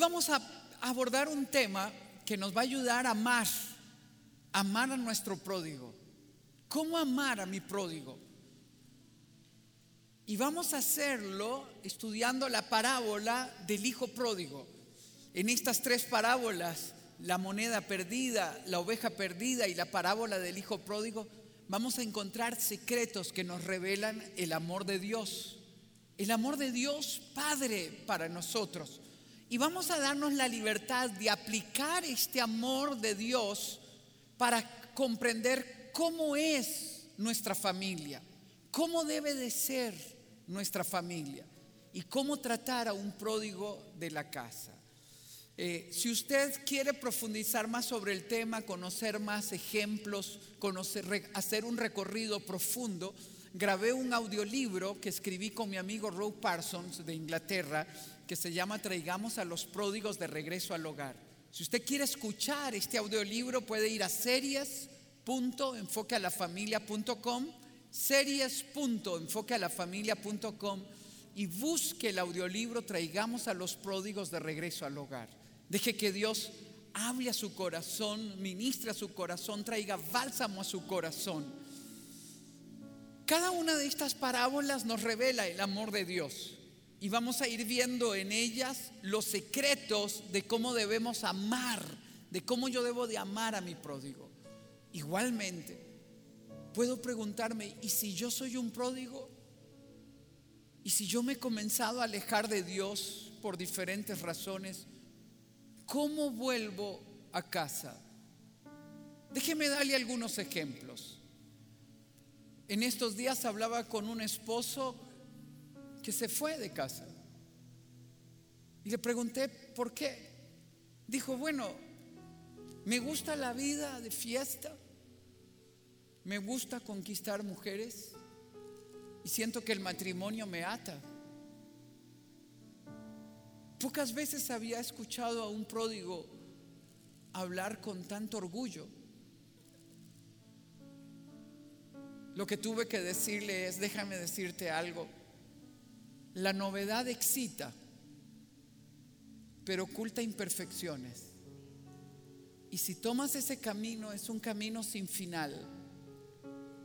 vamos a abordar un tema que nos va a ayudar a amar, amar a nuestro pródigo. ¿Cómo amar a mi pródigo? Y vamos a hacerlo estudiando la parábola del hijo pródigo. En estas tres parábolas, la moneda perdida, la oveja perdida y la parábola del hijo pródigo, vamos a encontrar secretos que nos revelan el amor de Dios. El amor de Dios Padre para nosotros. Y vamos a darnos la libertad de aplicar este amor de Dios para comprender cómo es nuestra familia, cómo debe de ser nuestra familia y cómo tratar a un pródigo de la casa. Eh, si usted quiere profundizar más sobre el tema, conocer más ejemplos, hacer un recorrido profundo, grabé un audiolibro que escribí con mi amigo Roe Parsons de Inglaterra que se llama Traigamos a los pródigos de regreso al hogar. Si usted quiere escuchar este audiolibro, puede ir a series.enfoquealafamilia.com, series.enfoquealafamilia.com y busque el audiolibro Traigamos a los pródigos de regreso al hogar. Deje que Dios hable a su corazón, ministre a su corazón, traiga bálsamo a su corazón. Cada una de estas parábolas nos revela el amor de Dios y vamos a ir viendo en ellas los secretos de cómo debemos amar, de cómo yo debo de amar a mi pródigo. Igualmente, puedo preguntarme, ¿y si yo soy un pródigo? ¿Y si yo me he comenzado a alejar de Dios por diferentes razones? ¿Cómo vuelvo a casa? Déjeme darle algunos ejemplos. En estos días hablaba con un esposo que se fue de casa. Y le pregunté, ¿por qué? Dijo, bueno, me gusta la vida de fiesta, me gusta conquistar mujeres y siento que el matrimonio me ata. Pocas veces había escuchado a un pródigo hablar con tanto orgullo. Lo que tuve que decirle es, déjame decirte algo, la novedad excita, pero oculta imperfecciones. Y si tomas ese camino, es un camino sin final.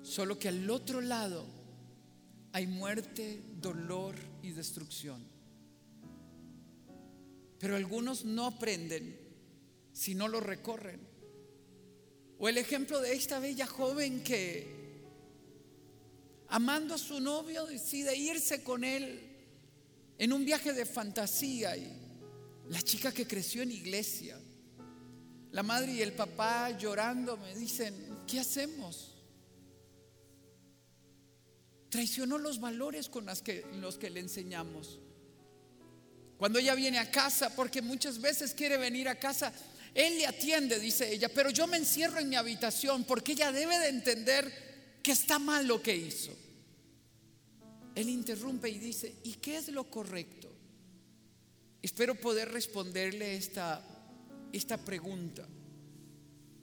Solo que al otro lado hay muerte, dolor y destrucción. Pero algunos no aprenden si no lo recorren. O el ejemplo de esta bella joven que, amando a su novio, decide irse con él en un viaje de fantasía y la chica que creció en iglesia, la madre y el papá llorando me dicen, ¿qué hacemos? Traicionó los valores con los que, los que le enseñamos. Cuando ella viene a casa, porque muchas veces quiere venir a casa, él le atiende, dice ella, pero yo me encierro en mi habitación porque ella debe de entender que está mal lo que hizo. Él interrumpe y dice, ¿y qué es lo correcto? Espero poder responderle esta, esta pregunta.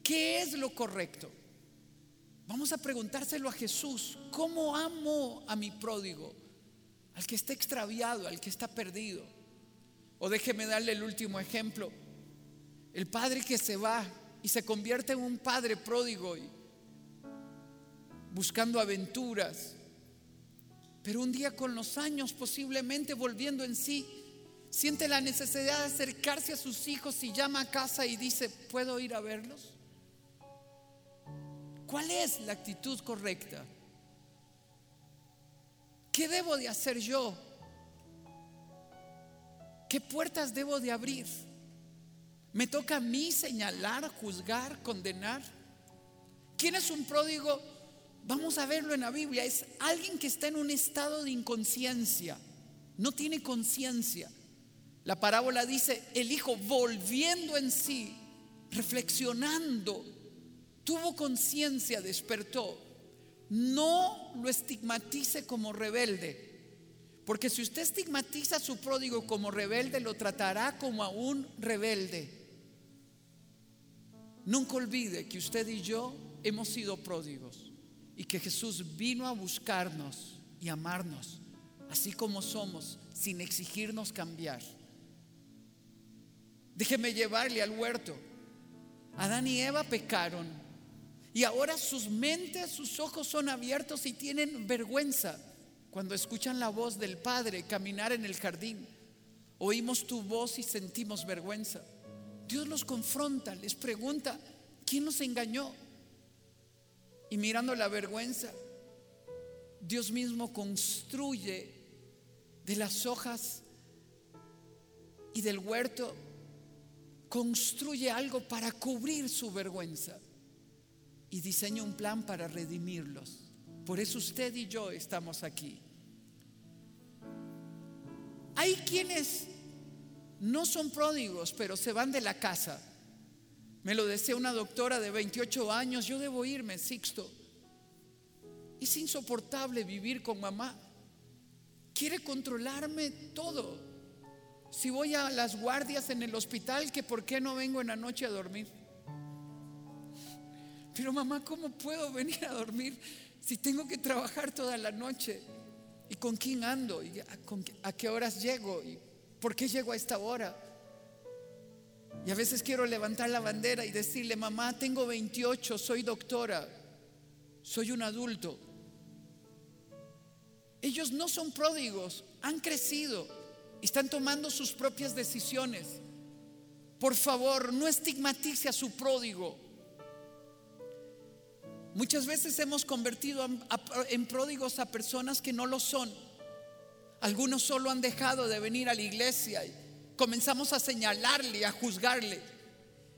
¿Qué es lo correcto? Vamos a preguntárselo a Jesús. ¿Cómo amo a mi pródigo? Al que está extraviado, al que está perdido. O déjeme darle el último ejemplo. El padre que se va y se convierte en un padre pródigo y buscando aventuras, pero un día con los años, posiblemente volviendo en sí, siente la necesidad de acercarse a sus hijos y llama a casa y dice, ¿puedo ir a verlos? ¿Cuál es la actitud correcta? ¿Qué debo de hacer yo? ¿Qué puertas debo de abrir? ¿Me toca a mí señalar, juzgar, condenar? ¿Quién es un pródigo? Vamos a verlo en la Biblia. Es alguien que está en un estado de inconsciencia. No tiene conciencia. La parábola dice, el hijo volviendo en sí, reflexionando, tuvo conciencia, despertó. No lo estigmatice como rebelde. Porque si usted estigmatiza a su pródigo como rebelde, lo tratará como a un rebelde. Nunca olvide que usted y yo hemos sido pródigos y que Jesús vino a buscarnos y amarnos, así como somos, sin exigirnos cambiar. Déjeme llevarle al huerto. Adán y Eva pecaron. Y ahora sus mentes, sus ojos son abiertos y tienen vergüenza cuando escuchan la voz del Padre caminar en el jardín. Oímos tu voz y sentimos vergüenza. Dios los confronta, les pregunta, ¿quién nos engañó? Y mirando la vergüenza, Dios mismo construye de las hojas y del huerto, construye algo para cubrir su vergüenza y diseña un plan para redimirlos. Por eso usted y yo estamos aquí. Hay quienes no son pródigos, pero se van de la casa. Me lo decía una doctora de 28 años, yo debo irme, Sixto. Es insoportable vivir con mamá. Quiere controlarme todo. Si voy a las guardias en el hospital, que por qué no vengo en la noche a dormir. Pero mamá, ¿cómo puedo venir a dormir si tengo que trabajar toda la noche? ¿Y con quién ando? ¿Y a, qué horas llego? ¿Y por qué llego a esta hora? Y a veces quiero levantar la bandera y decirle, mamá, tengo 28, soy doctora, soy un adulto. Ellos no son pródigos, han crecido, están tomando sus propias decisiones. Por favor, no estigmatice a su pródigo. Muchas veces hemos convertido en pródigos a personas que no lo son. Algunos solo han dejado de venir a la iglesia y comenzamos a señalarle, a juzgarle.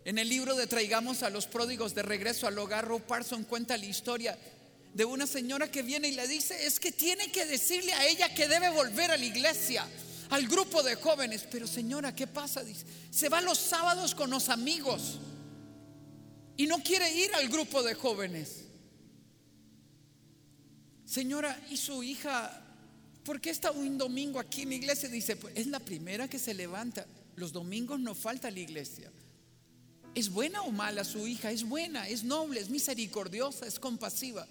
En el libro de Traigamos a los pródigos de regreso al hogar, Rob Parson cuenta la historia de una señora que viene y le dice, es que tiene que decirle a ella que debe volver a la iglesia, al grupo de jóvenes. Pero señora, ¿qué pasa? Dice, se va los sábados con los amigos y no quiere ir al grupo de jóvenes. Señora, ¿y su hija? ¿Por qué está un domingo aquí en la iglesia? Dice, pues es la primera que se levanta. Los domingos no falta la iglesia. ¿Es buena o mala su hija? Es buena, es noble, es misericordiosa, es compasiva.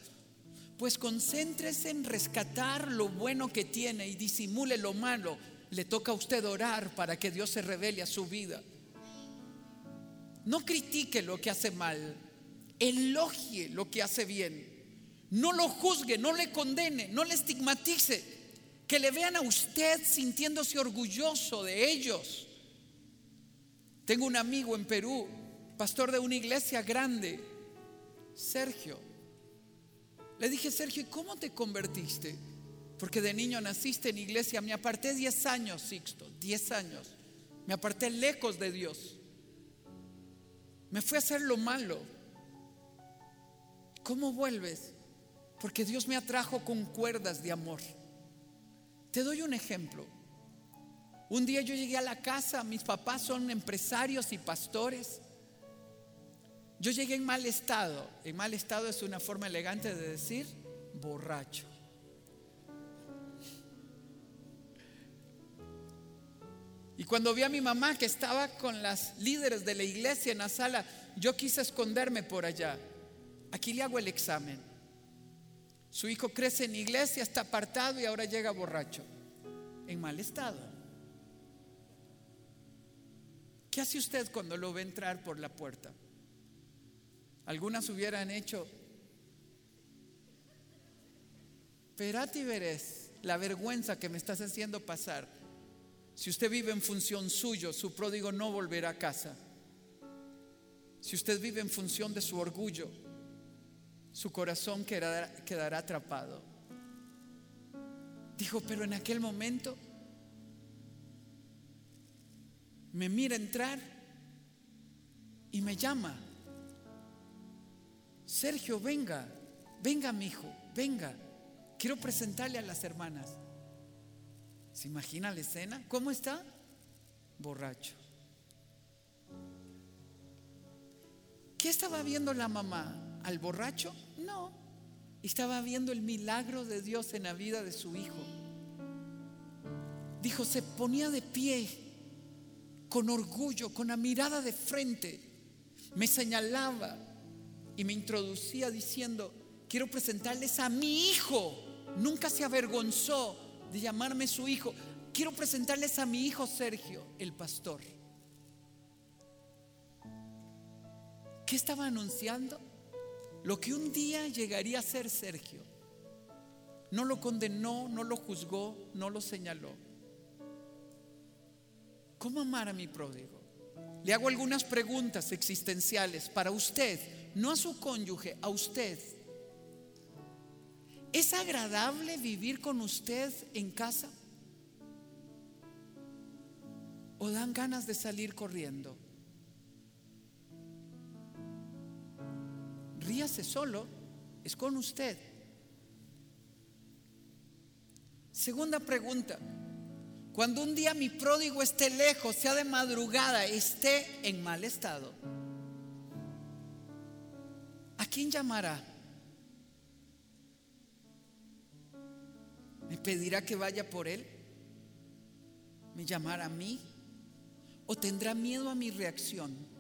Pues concéntrese en rescatar lo bueno que tiene y disimule lo malo. Le toca a usted orar para que Dios se revele a su vida. No critique lo que hace mal, elogie lo que hace bien. No lo juzgue, no le condene, no le estigmatice. Que le vean a usted sintiéndose orgulloso de ellos. Tengo un amigo en Perú, pastor de una iglesia grande, Sergio. Le dije, Sergio, ¿y cómo te convertiste? Porque de niño naciste en iglesia. Me aparté 10 años, Sixto, 10 años. Me aparté lejos de Dios. Me fui a hacer lo malo. ¿Cómo vuelves? Porque Dios me atrajo con cuerdas de amor. Te doy un ejemplo. Un día yo llegué a la casa, mis papás son empresarios y pastores. Yo llegué en mal estado. En mal estado es una forma elegante de decir borracho. Y cuando vi a mi mamá que estaba con las líderes de la iglesia en la sala, yo quise esconderme por allá. Aquí le hago el examen. Su hijo crece en iglesia, está apartado y ahora llega borracho, en mal estado. ¿Qué hace usted cuando lo ve entrar por la puerta? Algunas hubieran hecho, Perati veres la vergüenza que me estás haciendo pasar. Si usted vive en función suyo, su pródigo no volverá a casa. Si usted vive en función de su orgullo, su corazón quedará, quedará atrapado. Dijo, pero en aquel momento me mira entrar y me llama. Sergio, venga, venga mi hijo, venga. Quiero presentarle a las hermanas. ¿Se imagina la escena? ¿Cómo está? Borracho. ¿Qué estaba viendo la mamá? ¿Al borracho? No. Estaba viendo el milagro de Dios en la vida de su hijo. Dijo, se ponía de pie con orgullo, con la mirada de frente. Me señalaba y me introducía diciendo, quiero presentarles a mi hijo. Nunca se avergonzó de llamarme su hijo. Quiero presentarles a mi hijo Sergio, el pastor. ¿Qué estaba anunciando? Lo que un día llegaría a ser Sergio. No lo condenó, no lo juzgó, no lo señaló. ¿Cómo amar a mi pródigo? Le hago algunas preguntas existenciales para usted, no a su cónyuge, a usted. ¿Es agradable vivir con usted en casa? ¿O dan ganas de salir corriendo? Ríase solo, es con usted. Segunda pregunta. Cuando un día mi pródigo esté lejos, sea de madrugada, esté en mal estado, ¿a quién llamará? ¿Me pedirá que vaya por él? ¿Me llamará a mí? ¿O tendrá miedo a mi reacción?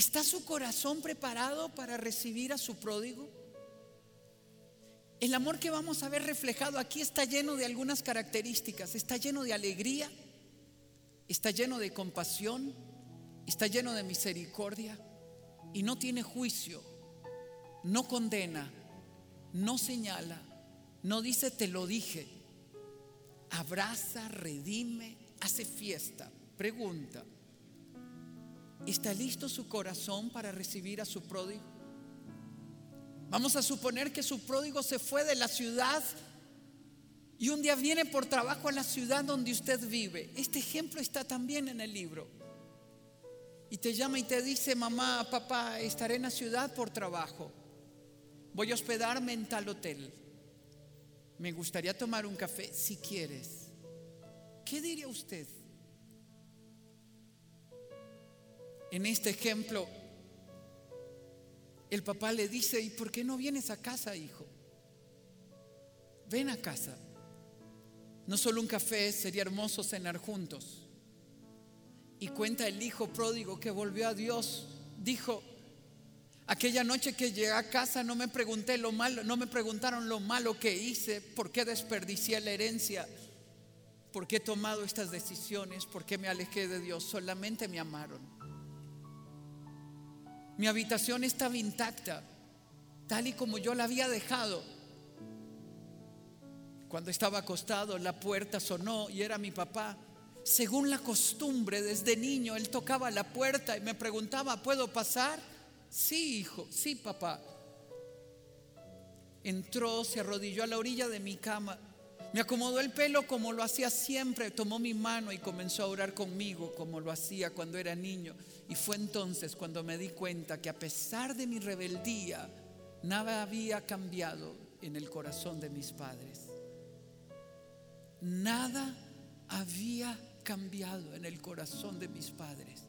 ¿Está su corazón preparado para recibir a su pródigo? El amor que vamos a ver reflejado aquí está lleno de algunas características. Está lleno de alegría, está lleno de compasión, está lleno de misericordia y no tiene juicio, no condena, no señala, no dice te lo dije. Abraza, redime, hace fiesta. Pregunta, ¿Está listo su corazón para recibir a su pródigo? Vamos a suponer que su pródigo se fue de la ciudad y un día viene por trabajo a la ciudad donde usted vive. Este ejemplo está también en el libro. Y te llama y te dice, mamá, papá, estaré en la ciudad por trabajo. Voy a hospedarme en tal hotel. Me gustaría tomar un café si quieres. ¿Qué diría usted? En este ejemplo, el papá le dice, ¿y por qué no vienes a casa, hijo? Ven a casa. No solo un café, sería hermoso cenar juntos. Y cuenta el hijo pródigo que volvió a Dios. Dijo, aquella noche que llegué a casa no me pregunté lo malo, no me preguntaron lo malo que hice, por qué desperdicié la herencia, por qué he tomado estas decisiones, por qué me alejé de Dios, solamente me amaron. Mi habitación estaba intacta, tal y como yo la había dejado. Cuando estaba acostado, la puerta sonó y era mi papá. Según la costumbre, desde niño, él tocaba la puerta y me preguntaba, ¿puedo pasar? Sí, hijo, sí, papá. Entró, se arrodilló a la orilla de mi cama me acomodó el pelo como lo hacía siempre, tomó mi mano y comenzó a orar conmigo como lo hacía cuando era niño. Y fue entonces cuando me di cuenta que a pesar de mi rebeldía, nada había cambiado en el corazón de mis padres. Nada había cambiado en el corazón de mis padres.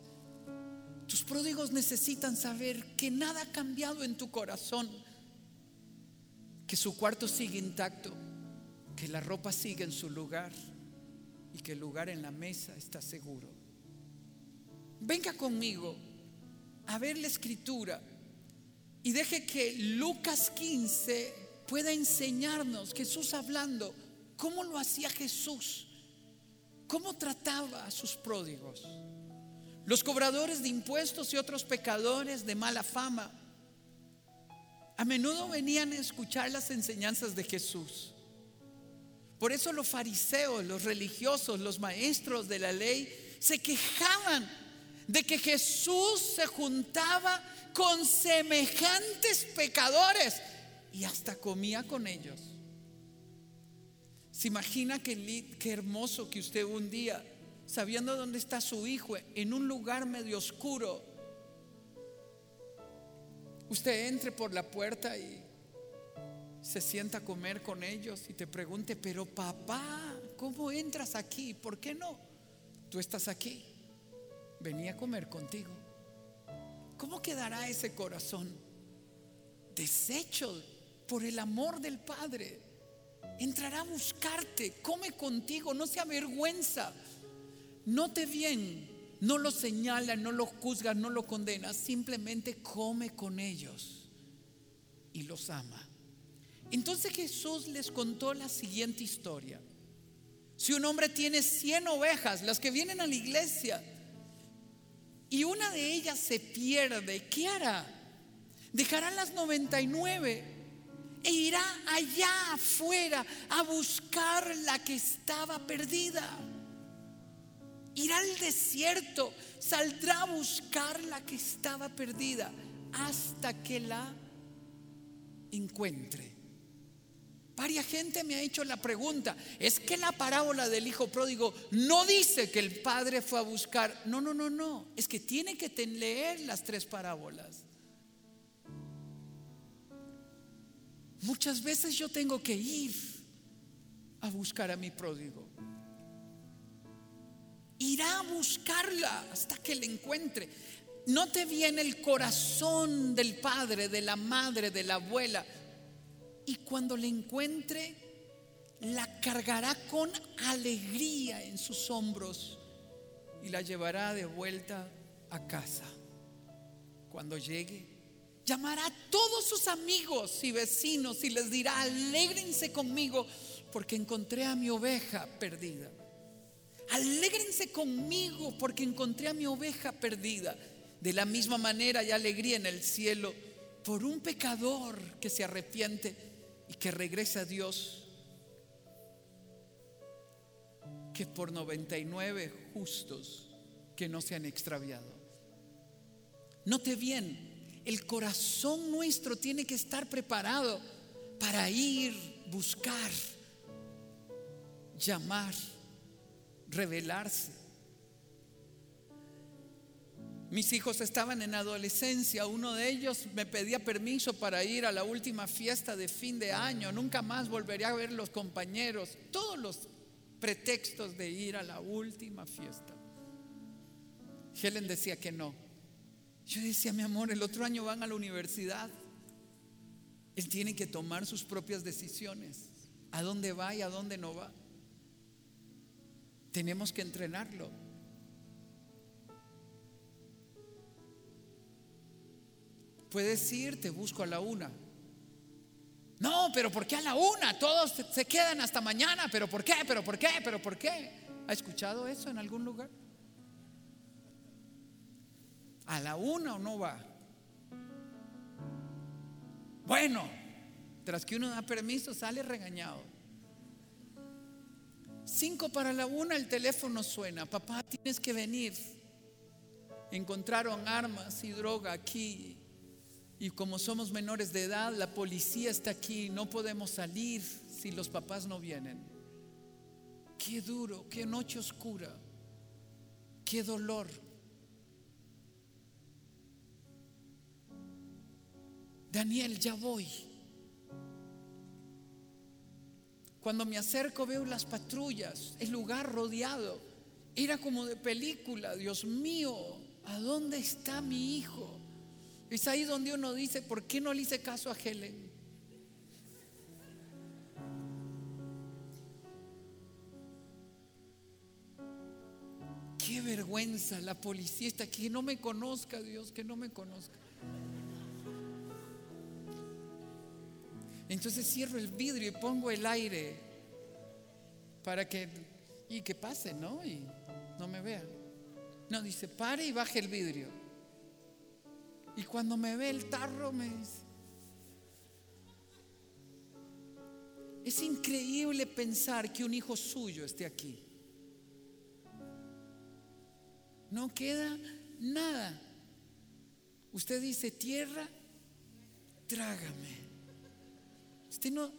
Tus pródigos necesitan saber que nada ha cambiado en tu corazón, que su cuarto sigue intacto que la ropa sigue en su lugar y que el lugar en la mesa está seguro. Venga conmigo a ver la escritura y deje que Lucas 15 pueda enseñarnos, Jesús hablando, cómo lo hacía Jesús, cómo trataba a sus pródigos. Los cobradores de impuestos y otros pecadores de mala fama a menudo venían a escuchar las enseñanzas de Jesús. Por eso los fariseos, los religiosos, los maestros de la ley se quejaban de que Jesús se juntaba con semejantes pecadores y hasta comía con ellos. ¿Se imagina qué, qué hermoso que usted un día, sabiendo dónde está su hijo, en un lugar medio oscuro, usted entre por la puerta y se sienta a comer con ellos y te pregunte, pero papá, ¿cómo entras aquí? ¿Por qué no? Tú estás aquí. Venía a comer contigo. ¿Cómo quedará ese corazón? Deshecho por el amor del Padre. Entrará a buscarte, come contigo, no se avergüenza. Note bien, no lo señala, no lo juzga, no lo condena, simplemente come con ellos y los ama. Entonces Jesús les contó la siguiente historia. Si un hombre tiene 100 ovejas, las que vienen a la iglesia, y una de ellas se pierde, ¿qué hará? Dejará las 99 e irá allá afuera a buscar la que estaba perdida. Irá al desierto, saldrá a buscar la que estaba perdida hasta que la encuentre. Varia gente me ha hecho la pregunta, es que la parábola del hijo pródigo no dice que el padre fue a buscar. No, no, no, no, es que tiene que leer las tres parábolas. Muchas veces yo tengo que ir a buscar a mi pródigo. Irá a buscarla hasta que la encuentre. No te viene el corazón del padre, de la madre, de la abuela. Y cuando la encuentre, la cargará con alegría en sus hombros y la llevará de vuelta a casa. Cuando llegue, llamará a todos sus amigos y vecinos y les dirá, alégrense conmigo porque encontré a mi oveja perdida. Alégrense conmigo porque encontré a mi oveja perdida. De la misma manera hay alegría en el cielo por un pecador que se arrepiente y que regresa a Dios que por 99 justos que no se han extraviado. Note bien, el corazón nuestro tiene que estar preparado para ir, buscar, llamar, revelarse. Mis hijos estaban en adolescencia, uno de ellos me pedía permiso para ir a la última fiesta de fin de año, nunca más volvería a ver los compañeros, todos los pretextos de ir a la última fiesta. Helen decía que no. Yo decía, mi amor, el otro año van a la universidad. Él tiene que tomar sus propias decisiones. ¿A dónde va y a dónde no va? Tenemos que entrenarlo. Puedes ir, te busco a la una. No, pero ¿por qué a la una? Todos se quedan hasta mañana, pero ¿por qué? ¿Pero por qué? ¿Pero por qué? ¿Ha escuchado eso en algún lugar? ¿A la una o no va? Bueno, tras que uno da permiso, sale regañado. Cinco para la una, el teléfono suena. Papá, tienes que venir. Encontraron armas y droga aquí. Y como somos menores de edad, la policía está aquí. No podemos salir si los papás no vienen. Qué duro, qué noche oscura. Qué dolor. Daniel, ya voy. Cuando me acerco veo las patrullas, el lugar rodeado. Era como de película, Dios mío, ¿a dónde está mi hijo? Es ahí donde uno dice, ¿por qué no le hice caso a Helen? Qué vergüenza, la policía está que no me conozca, Dios, que no me conozca. Entonces cierro el vidrio y pongo el aire para que, y que pase, ¿no? Y no me vea. No, dice, pare y baje el vidrio. Y cuando me ve el tarro me dice, es increíble pensar que un hijo suyo esté aquí. No queda nada. Usted dice, tierra, trágame. Usted no,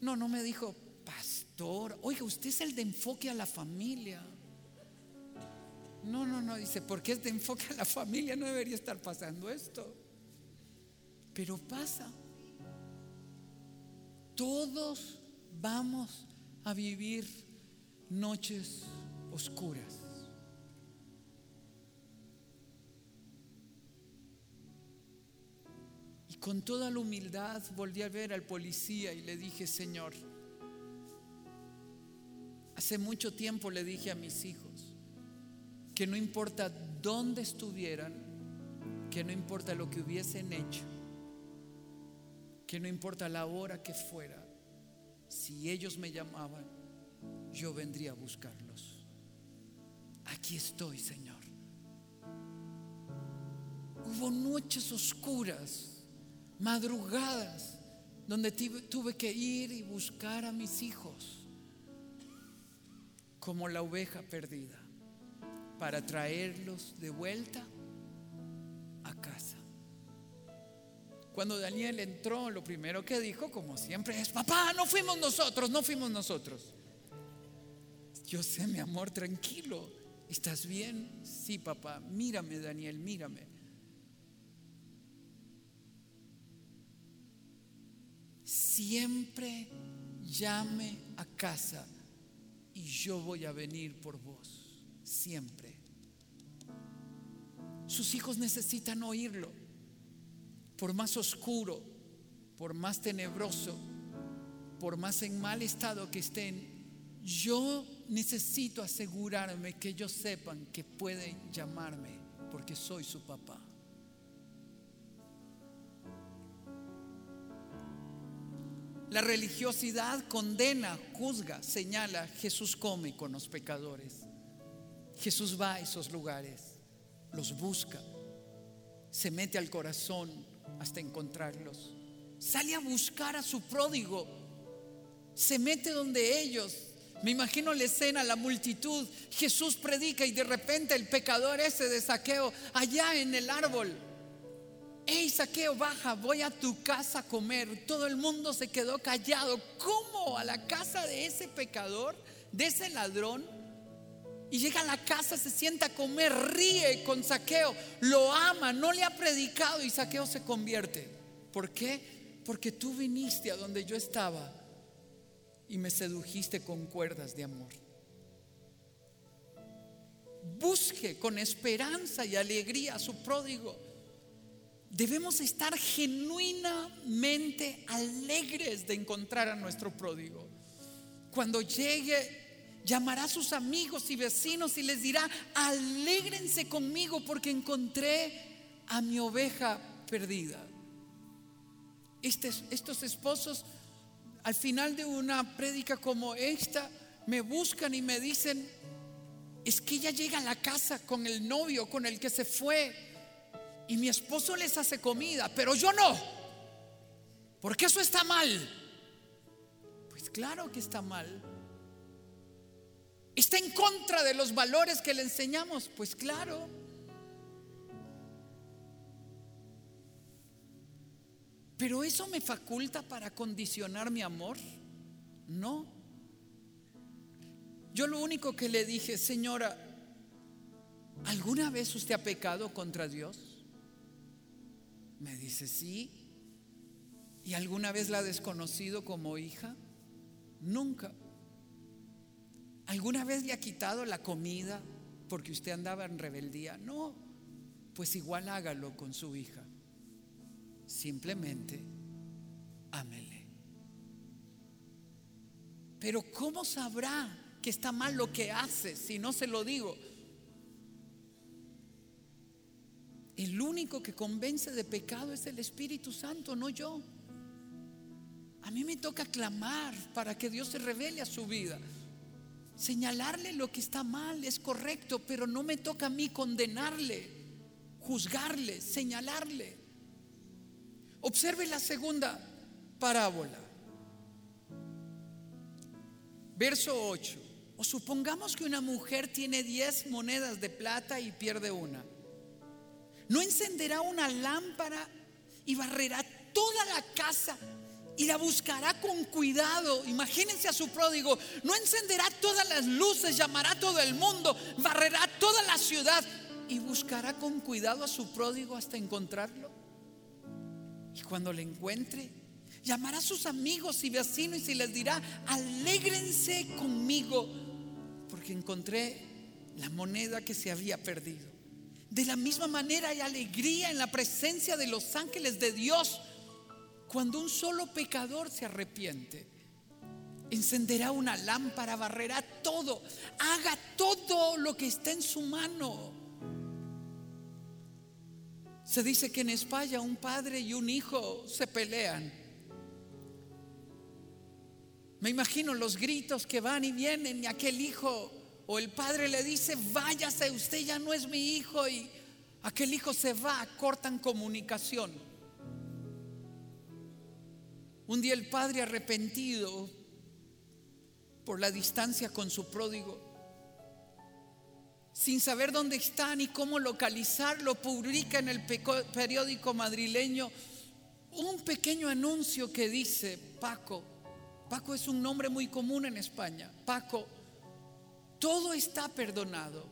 no, no me dijo, pastor, oiga, usted es el de enfoque a la familia. No, no, no, dice, porque de enfoque a la familia, no debería estar pasando esto. Pero pasa. Todos vamos a vivir noches oscuras. con toda la humildad volví a ver al policía y le dije, Señor, hace mucho tiempo le dije a mis hijos que no importa dónde estuvieran, que no importa lo que hubiesen hecho, que no importa la hora que fuera, si ellos me llamaban, yo vendría a buscarlos. Aquí estoy, Señor. Hubo noches oscuras, madrugadas, donde tuve que ir y buscar a mis hijos como la oveja perdida para traerlos de vuelta a casa. Cuando Daniel entró, lo primero que dijo, como siempre, es, papá, no fuimos nosotros, no fuimos nosotros. Yo sé, mi amor, tranquilo. ¿Estás bien? Sí, papá. Mírame, Daniel, mírame. Siempre llame a casa y yo voy a venir por vos. Siempre. Sus hijos necesitan oírlo. Por más oscuro, por más tenebroso, por más en mal estado que estén, yo necesito asegurarme que ellos sepan que pueden llamarme porque soy su papá. La religiosidad condena, juzga, señala, Jesús come con los pecadores. Jesús va a esos lugares, los busca, se mete al corazón hasta encontrarlos. Sale a buscar a su pródigo, se mete donde ellos me imagino la escena, la multitud. Jesús predica y de repente el pecador ese de saqueo allá en el árbol. Hey, saqueo, baja, voy a tu casa a comer. Todo el mundo se quedó callado. ¿Cómo? A la casa de ese pecador, de ese ladrón. Y llega a la casa, se sienta a comer, ríe con saqueo, lo ama, no le ha predicado y saqueo se convierte. ¿Por qué? Porque tú viniste a donde yo estaba y me sedujiste con cuerdas de amor. Busque con esperanza y alegría a su pródigo. Debemos estar genuinamente alegres de encontrar a nuestro pródigo. Cuando llegue, llamará a sus amigos y vecinos y les dirá, alégrense conmigo porque encontré a mi oveja perdida. estos esposos al final de una prédica como esta, me buscan y me dicen, es que ella llega a la casa con el novio con el que se fue y mi esposo les hace comida, pero yo no, porque eso está mal. Pues claro que está mal. ¿Está en contra de los valores que le enseñamos? Pues claro. Pero eso me faculta para condicionar mi amor? No. Yo lo único que le dije, señora, ¿alguna vez usted ha pecado contra Dios? Me dice, sí. ¿Y alguna vez la ha desconocido como hija? Nunca. ¿Alguna vez le ha quitado la comida porque usted andaba en rebeldía? No. Pues igual hágalo con su hija. Simplemente ámele. Pero ¿cómo sabrá que está mal lo que hace si no se lo digo? El único que convence de pecado es el Espíritu Santo, no yo. A mí me toca clamar para que Dios se revele a su vida. Señalarle lo que está mal es correcto, pero no me toca a mí condenarle, juzgarle, señalarle. Observe la segunda parábola. Verso 8. O supongamos que una mujer tiene 10 monedas de plata y pierde una. ¿No encenderá una lámpara y barrerá toda la casa y la buscará con cuidado? Imagínense a su pródigo. No encenderá todas las luces, llamará a todo el mundo, barrerá toda la ciudad y buscará con cuidado a su pródigo hasta encontrarlo. Y cuando le encuentre, llamará a sus amigos y vecinos y les dirá, alégrense conmigo, porque encontré la moneda que se había perdido. De la misma manera hay alegría en la presencia de los ángeles de Dios cuando un solo pecador se arrepiente. Encenderá una lámpara, barrerá todo, haga todo lo que esté en su mano se dice que en España un padre y un hijo se pelean. Me imagino los gritos que van y vienen y aquel hijo o el padre le dice, váyase, usted ya no es mi hijo y aquel hijo se va, cortan comunicación. Un día el padre arrepentido por la distancia con su pródigo, sin saber dónde está ni cómo localizarlo, publica en el periódico madrileño un pequeño anuncio que dice, Paco, Paco es un nombre muy común en España, Paco, todo está perdonado.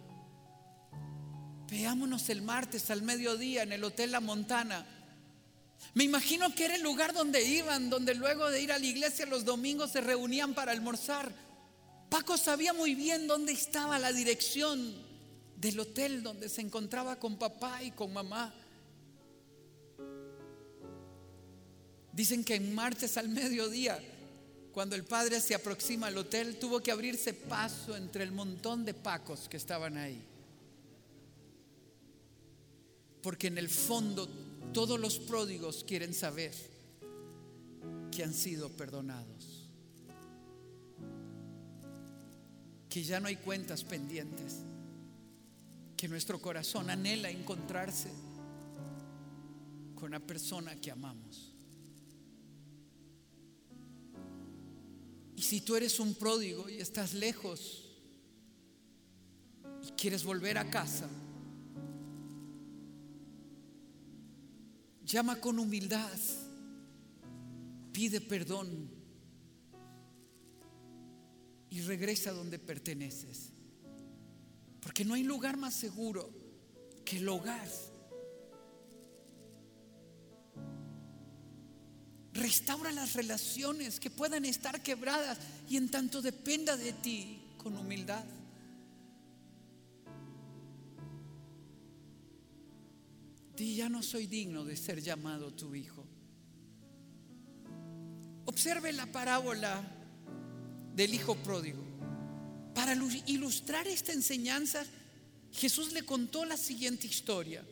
Veámonos el martes al mediodía en el Hotel La Montana. Me imagino que era el lugar donde iban, donde luego de ir a la iglesia los domingos se reunían para almorzar. Paco sabía muy bien dónde estaba la dirección del hotel donde se encontraba con papá y con mamá. Dicen que en martes al mediodía, cuando el padre se aproxima al hotel, tuvo que abrirse paso entre el montón de pacos que estaban ahí. Porque en el fondo todos los pródigos quieren saber que han sido perdonados. Que ya no hay cuentas pendientes. Que nuestro corazón anhela encontrarse con la persona que amamos. Y si tú eres un pródigo y estás lejos y quieres volver a casa, llama con humildad, pide perdón y regresa donde perteneces. Porque no hay lugar más seguro que el hogar Restaura las relaciones que puedan estar quebradas y en tanto dependa de ti con humildad. Di, ya no soy digno de ser llamado tu hijo. Observe la parábola del hijo pródigo. Para ilustrar esta enseñanza, Jesús le contó la siguiente historia.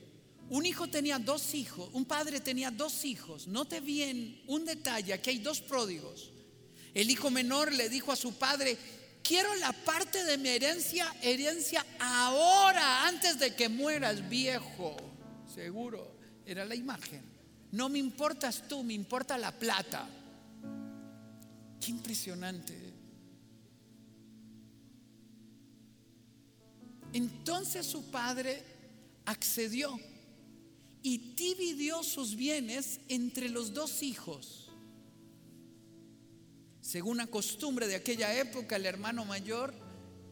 Un hijo tenía dos hijos, un padre tenía dos hijos. Note bien un detalle, aquí hay dos pródigos. El hijo menor le dijo a su padre, quiero la parte de mi herencia, herencia ahora, antes de que mueras viejo. Seguro, era la imagen. No me importas tú, me importa la plata. Qué impresionante. Entonces su padre accedió y dividió sus bienes entre los dos hijos. Según la costumbre de aquella época, el hermano mayor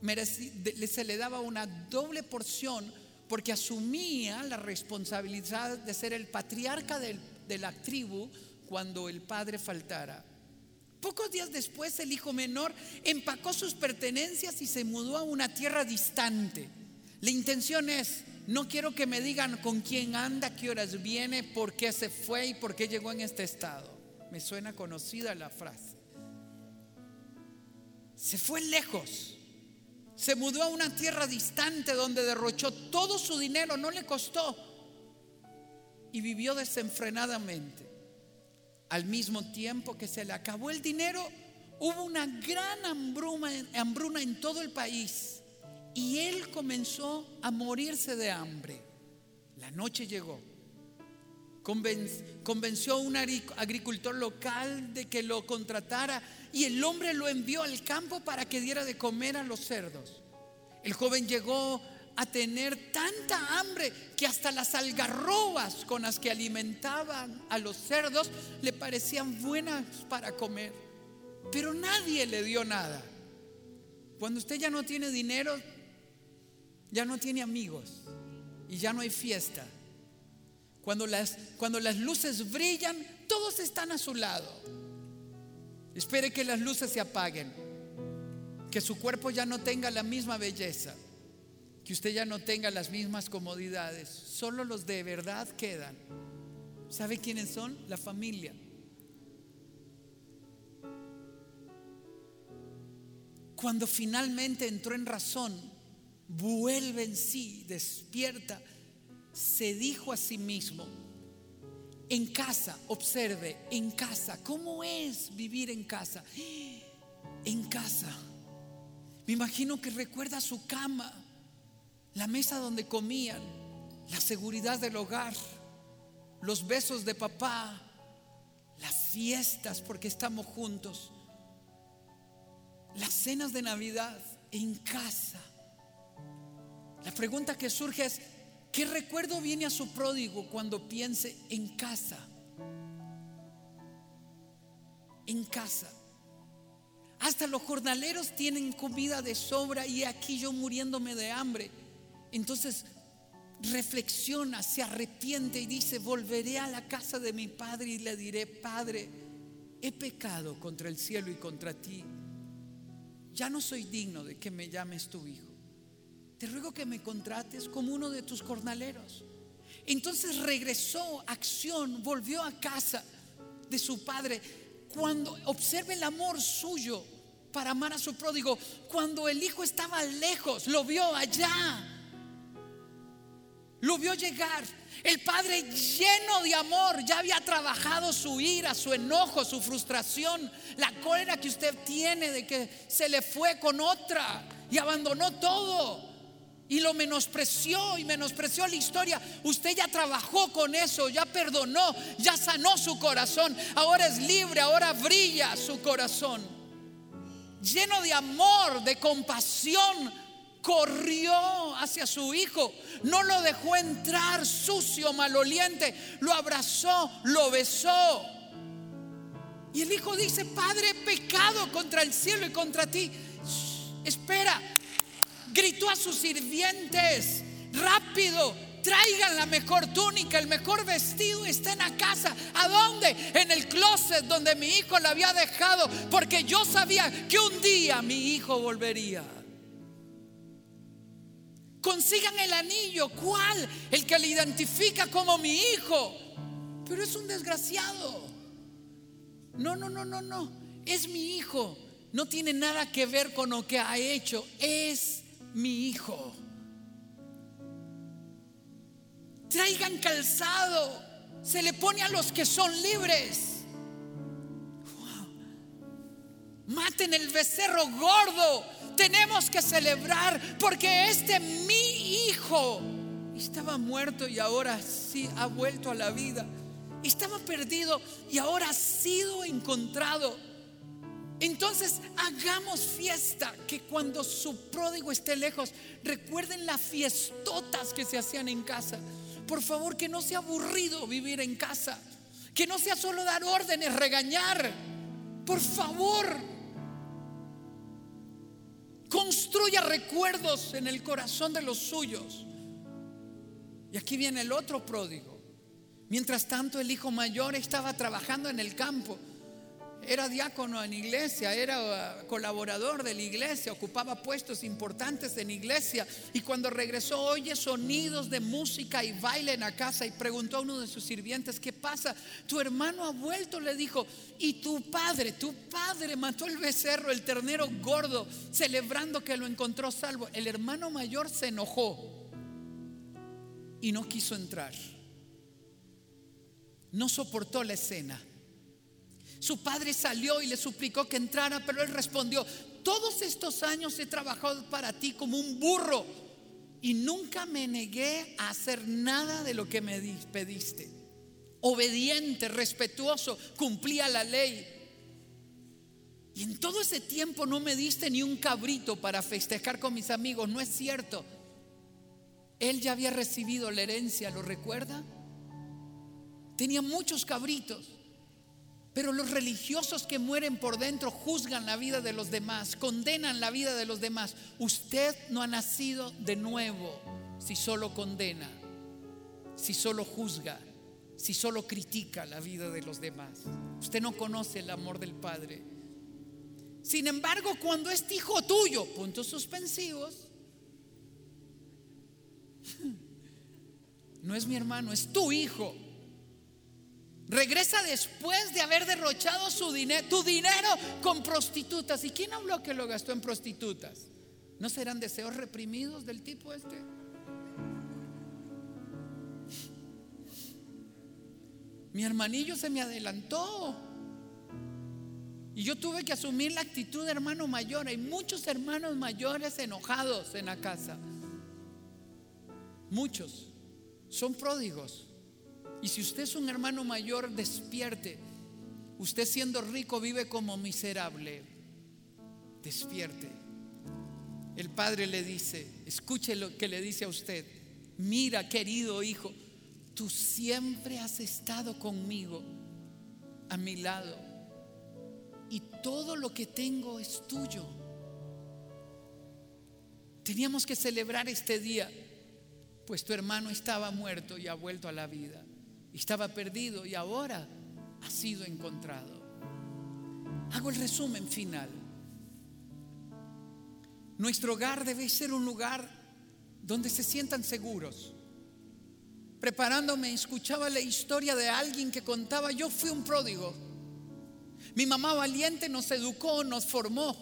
se le daba una doble porción porque asumía la responsabilidad de ser el patriarca de la tribu cuando el padre faltara. Pocos días después el hijo menor empacó sus pertenencias y se mudó a una tierra distante. La intención es, no quiero que me digan con quién anda, qué horas viene, por qué se fue y por qué llegó en este estado. Me suena conocida la frase. Se fue lejos. Se mudó a una tierra distante donde derrochó todo su dinero, no le costó. Y vivió desenfrenadamente. Al mismo tiempo que se le acabó el dinero, hubo una gran hambruna, en todo el país y él comenzó a morirse de hambre. La noche llegó. Convenció a un agricultor local de que lo contratara y el hombre lo envió al campo para que diera de comer a los cerdos. El joven llegó a tener tanta hambre que hasta las algarrobas con las que alimentaban a los cerdos le parecían buenas para comer. Pero nadie le dio nada. Cuando usted ya no tiene dinero, ya no tiene amigos y ya no hay fiesta. Cuando las, cuando las luces brillan, todos están a su lado. Espere que las luces se apaguen, que su cuerpo ya no tenga la misma belleza, que usted ya no tenga las mismas comodidades. Solo los de verdad quedan. ¿Sabe quiénes son? La familia. Cuando finalmente entró en razón, vuelve en sí, despierta, se dijo a sí mismo, en casa, observe, en casa, ¿cómo es vivir en casa? en casa. Me imagino que recuerda su cama, la mesa donde comían, la seguridad del hogar, los besos de papá, las fiestas porque estamos juntos, las cenas de Navidad en casa. La pregunta que surge es, ¿qué recuerdo viene a su pródigo cuando piense en casa? En casa. Hasta los jornaleros tienen comida de sobra y aquí yo muriéndome de hambre. Entonces reflexiona, se arrepiente y dice, volveré a la casa de mi padre y le diré, Padre, he pecado contra el cielo y contra ti. Ya no soy digno de que me llames tu hijo. Te ruego que me contrates como uno de tus jornaleros. Entonces regresó acción, volvió a casa de su padre. Cuando observe el amor suyo para amar a su pródigo, cuando el hijo estaba lejos, lo vio allá lo vio llegar. El padre lleno de amor ya había trabajado su ira, su enojo, su frustración, la cólera que usted tiene de que se le fue con otra y abandonó todo. Y lo menospreció y menospreció la historia. Usted ya trabajó con eso, ya perdonó, ya sanó su corazón. Ahora es libre, ahora brilla su corazón. Lleno de amor, de compasión, corrió hacia su hijo, no lo dejó entrar sucio, maloliente, lo abrazó, lo besó. Y el hijo dice, Padre, pecado contra el cielo y contra ti. espera, gritó a sus sirvientes, rápido, traigan la mejor túnica, el mejor vestido, estén a casa. ¿A dónde? En el closet donde mi hijo la había dejado, porque yo sabía que un día mi hijo volvería. Consigan el anillo. ¿Cuál? El que le identifica como mi hijo. Pero es un desgraciado. No, no, no, no, no. Es mi hijo. No tiene nada que ver con lo que ha hecho. Es mi hijo. Traigan calzado. Se le pone a los que son libres. Maten el becerro gordo tenemos que celebrar porque este mi hijo estaba muerto y ahora sí ha vuelto a la vida. Estaba perdido y ahora ha sido encontrado. Entonces hagamos fiesta, que cuando su pródigo esté lejos, recuerden las fiestotas que se hacían en casa. Por favor, que no sea aburrido vivir en casa, que no sea solo dar órdenes, regañar. Por favor, Construya recuerdos en el corazón de los suyos. Y aquí viene el otro pródigo. Mientras tanto, el hijo mayor estaba trabajando en el campo era diácono en iglesia, era uh, colaborador de la iglesia, ocupaba puestos importantes en iglesia. Y cuando regresó, oye sonidos de música y baile en la casa y preguntó a uno de sus sirvientes, ¿qué pasa? Tu hermano ha vuelto, le dijo, y tu padre, tu padre mató el becerro, el ternero gordo, celebrando que lo encontró salvo. El hermano mayor se enojó y no quiso entrar. No soportó la escena su padre salió y le suplicó que entrara, pero él respondió, todos estos años he trabajado para ti como un burro y nunca me negué a hacer nada de lo que me pediste. Obediente, respetuoso, cumplía la ley. Y en todo ese tiempo no me diste ni un cabrito para festejar con mis amigos, no es cierto. Él ya había recibido la herencia, ¿lo recuerda? Tenía muchos cabritos. Pero los religiosos que mueren por dentro juzgan la vida de los demás, condenan la vida de los demás. Usted no ha nacido de nuevo si solo condena, si solo juzga, si solo critica la vida de los demás. Usted no conoce el amor del Padre. Sin embargo, cuando este hijo tuyo, puntos suspensivos, no es mi hermano, es tu hijo Regresa después de haber derrochado su dinero, tu dinero con prostitutas. ¿Y quién habló que lo gastó en prostitutas? ¿No serán deseos reprimidos del tipo este? Mi hermanillo se me adelantó. Y yo tuve que asumir la actitud de hermano mayor. Hay muchos hermanos mayores enojados en la casa. Muchos. Son pródigos. Y si usted es un hermano mayor, despierte. Usted siendo rico vive como miserable. Despierte. El padre le dice, escuche lo que le dice a usted. Mira, querido hijo, tú siempre has estado conmigo, a mi lado. Y todo lo que tengo es tuyo. Teníamos que celebrar este día, pues tu hermano estaba muerto y ha vuelto a la vida. Estaba perdido y ahora ha sido encontrado. Hago el resumen final. Nuestro hogar debe ser un lugar donde se sientan seguros. Preparándome, escuchaba la historia de alguien que contaba, yo fui un pródigo. Mi mamá valiente nos educó, nos formó.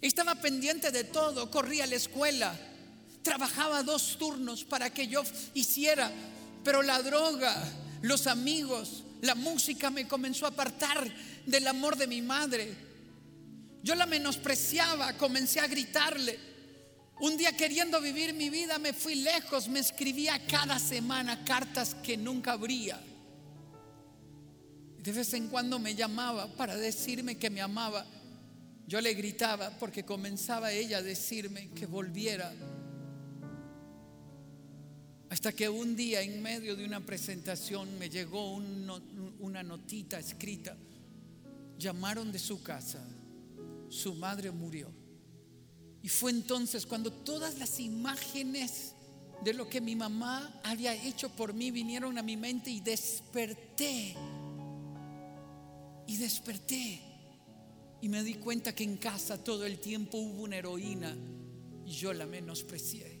Estaba pendiente de todo, corría a la escuela, trabajaba dos turnos para que yo hiciera, pero la droga, los amigos, la música me comenzó a apartar del amor de mi madre. Yo la menospreciaba, comencé a gritarle. Un día queriendo vivir mi vida me fui lejos, me escribía cada semana cartas que nunca abría. De vez en cuando me llamaba para decirme que me amaba. Yo le gritaba porque comenzaba ella a decirme que volviera. Hasta que un día en medio de una presentación me llegó una notita escrita. Llamaron de su casa. Su madre murió. Y fue entonces cuando todas las imágenes de lo que mi mamá había hecho por mí vinieron a mi mente y desperté. Y desperté. Y me di cuenta que en casa todo el tiempo hubo una heroína y yo la menosprecié.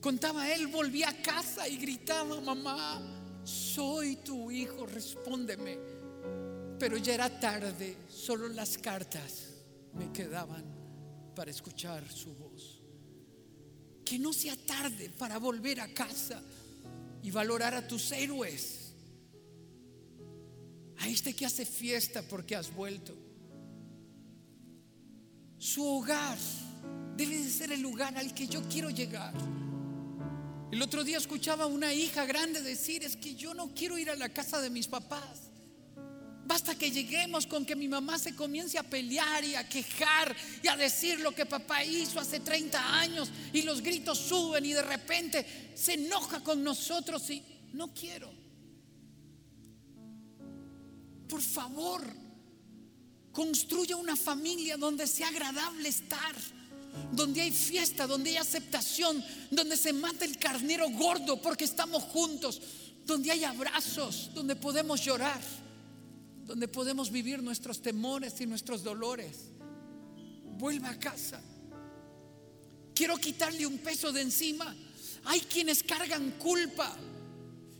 Contaba él, volvía a casa y gritaba, mamá, soy tu hijo, respóndeme. Pero ya era tarde, solo las cartas me quedaban para escuchar su voz. Que no sea tarde para volver a casa y valorar a tus héroes. A este que hace fiesta porque has vuelto. Su hogar debe de ser el lugar al que yo quiero llegar. El otro día escuchaba a una hija grande decir, es que yo no quiero ir a la casa de mis papás. Basta que lleguemos con que mi mamá se comience a pelear y a quejar y a decir lo que papá hizo hace 30 años y los gritos suben y de repente se enoja con nosotros y no quiero. Por favor, construya una familia donde sea agradable estar donde hay fiesta, donde hay aceptación, donde se mata el carnero gordo porque estamos juntos, donde hay abrazos, donde podemos llorar, donde podemos vivir nuestros temores y nuestros dolores. Vuelva a casa. Quiero quitarle un peso de encima. Hay quienes cargan culpa.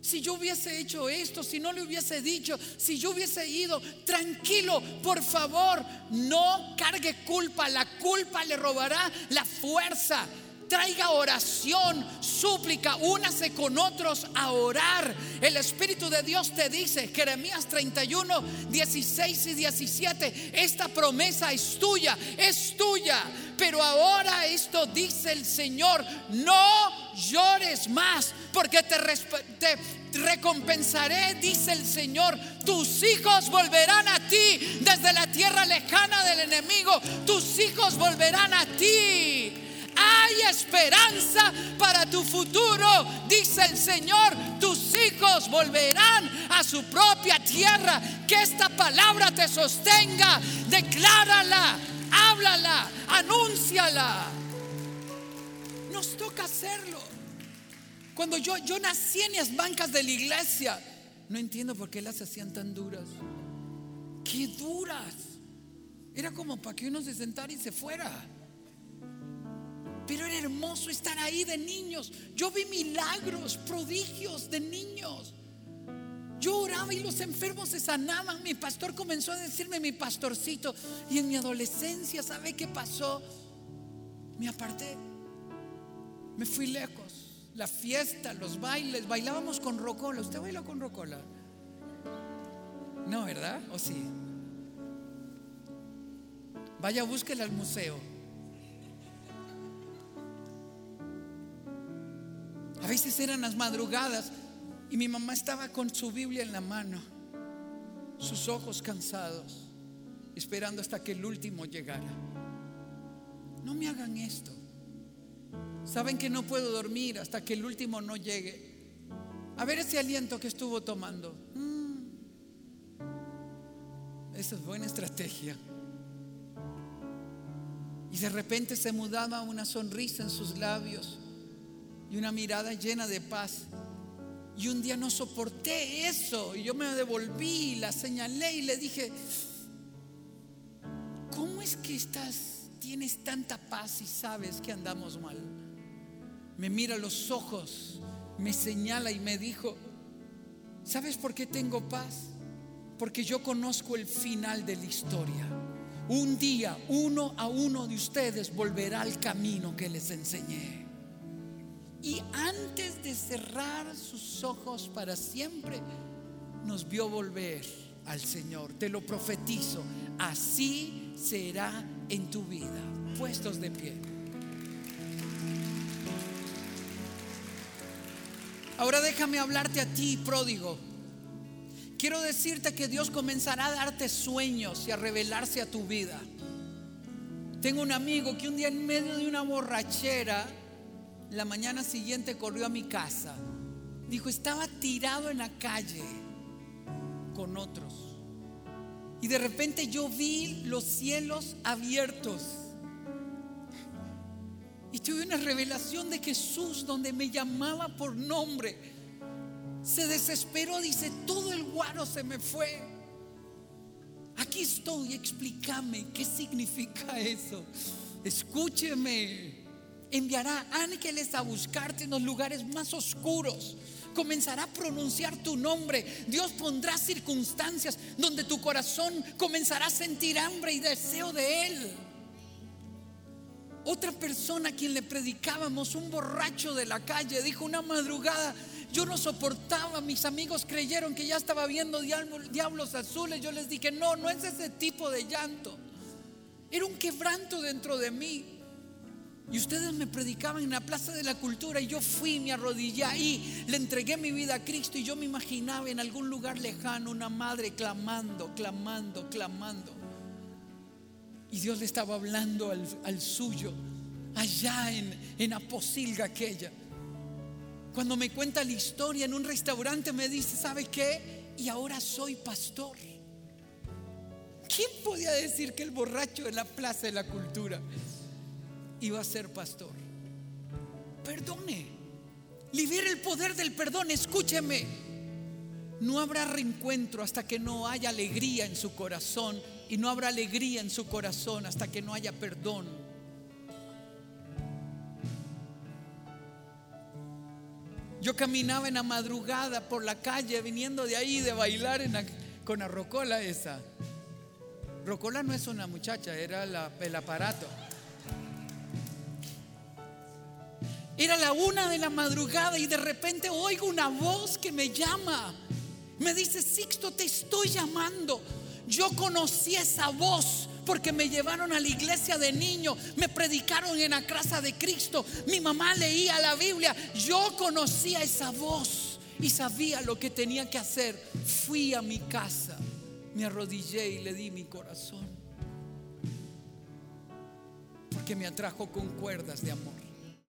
Si yo hubiese hecho esto, si no le hubiese dicho, si yo hubiese ido, tranquilo, por favor, no cargue culpa. La culpa le robará la fuerza. Traiga oración, súplica, únase con otros a orar. El Espíritu de Dios te dice, Jeremías 31, 16 y 17, esta promesa es tuya, es tuya. Pero ahora esto dice el Señor, no llores más, porque te, recompensaré, dice el Señor. Tus hijos volverán a ti desde la tierra lejana del enemigo. Tus hijos volverán a ti. Hay esperanza para tu futuro, dice el Señor. Tus hijos volverán a su propia tierra. Que esta palabra te sostenga. Declárala, háblala, anúnciala. Nos toca hacerlo. Cuando yo, yo nací en las bancas de la iglesia, no entiendo por qué las hacían tan duras. Qué duras. Era como para que uno se sentara y se fuera. Pero era hermoso estar ahí de niños. Yo vi milagros, prodigios de niños. Yo oraba y los enfermos se sanaban. Mi pastor comenzó a decirme mi pastorcito. Y en mi adolescencia, ¿sabe qué pasó? Me aparté. Me fui lejos. La fiesta, los bailes. Bailábamos con rocola. ¿Usted bailó con rocola? No, ¿verdad? ¿O sí? Vaya, búsquela al museo. A veces eran las madrugadas y mi mamá estaba con su Biblia en la mano, sus ojos cansados, esperando hasta que el último llegara. No me hagan esto. Saben que no puedo dormir hasta que el último no llegue. A ver ese aliento que estuvo tomando. Mm. Esa es buena estrategia. Y de repente se mudaba una sonrisa en sus labios y una mirada llena de paz. Y un día no soporté eso y yo me devolví, la señalé y le dije, ¿cómo es que estás, tienes tanta paz y sabes que andamos mal? Me mira a los ojos, me señala y me dijo, ¿sabes por qué tengo paz? Porque yo conozco el final de la historia. Un día uno a uno de ustedes volverá al camino que les enseñé. Y antes de cerrar sus ojos para siempre, nos vio volver al Señor. Te lo profetizo. Así será en tu vida. Puestos de pie. Ahora déjame hablarte a ti, pródigo. Quiero decirte que Dios comenzará a darte sueños y a revelarse a tu vida. Tengo un amigo que un día en medio de una borrachera, la mañana siguiente corrió a mi casa. Dijo, estaba tirado en la calle con otros. Y de repente yo vi los cielos abiertos. Y tuve una revelación de Jesús donde me llamaba por nombre se desesperó, dice, todo el guaro se me fue. Aquí estoy, explícame qué significa eso. Escúcheme. Enviará ángeles a buscarte en los lugares más oscuros. Comenzará a pronunciar tu nombre. Dios pondrá circunstancias donde tu corazón comenzará a sentir hambre y deseo de Él. Otra persona a quien le predicábamos, un borracho de la calle, dijo una madrugada, yo no soportaba, mis amigos creyeron que ya estaba viendo diablos azules. Yo les dije, no, no es ese tipo de llanto. Era un quebranto dentro de mí. Y ustedes me predicaban en la Plaza de la Cultura y yo fui, me arrodillé ahí, le entregué mi vida a Cristo y yo me imaginaba en algún lugar lejano una madre clamando, clamando, clamando. Y Dios le estaba hablando al, suyo, allá en, en Aposilga aquella. Cuando me cuenta la historia en un restaurante me dice, ¿sabe qué? Y ahora soy pastor. ¿Quién podía decir que el borracho de la Plaza de la Cultura iba a ser pastor? Perdone. Libere el poder del perdón. Escúcheme. No habrá reencuentro hasta que no haya alegría en su corazón. Y no habrá alegría en su corazón hasta que no haya perdón Yo caminaba en la madrugada por la calle viniendo de ahí de bailar con la rocola esa. Rocola no es una muchacha, era el aparato. Era la una de la madrugada y de repente oigo una voz que me llama. Me dice, Sixto, te estoy llamando. Yo conocí esa voz porque me llevaron a la iglesia de niño, me predicaron en la casa de Cristo, mi mamá leía la Biblia, yo conocía esa voz y sabía lo que tenía que hacer. Fui a mi casa, me arrodillé y le di mi corazón, porque me atrajo con cuerdas de amor.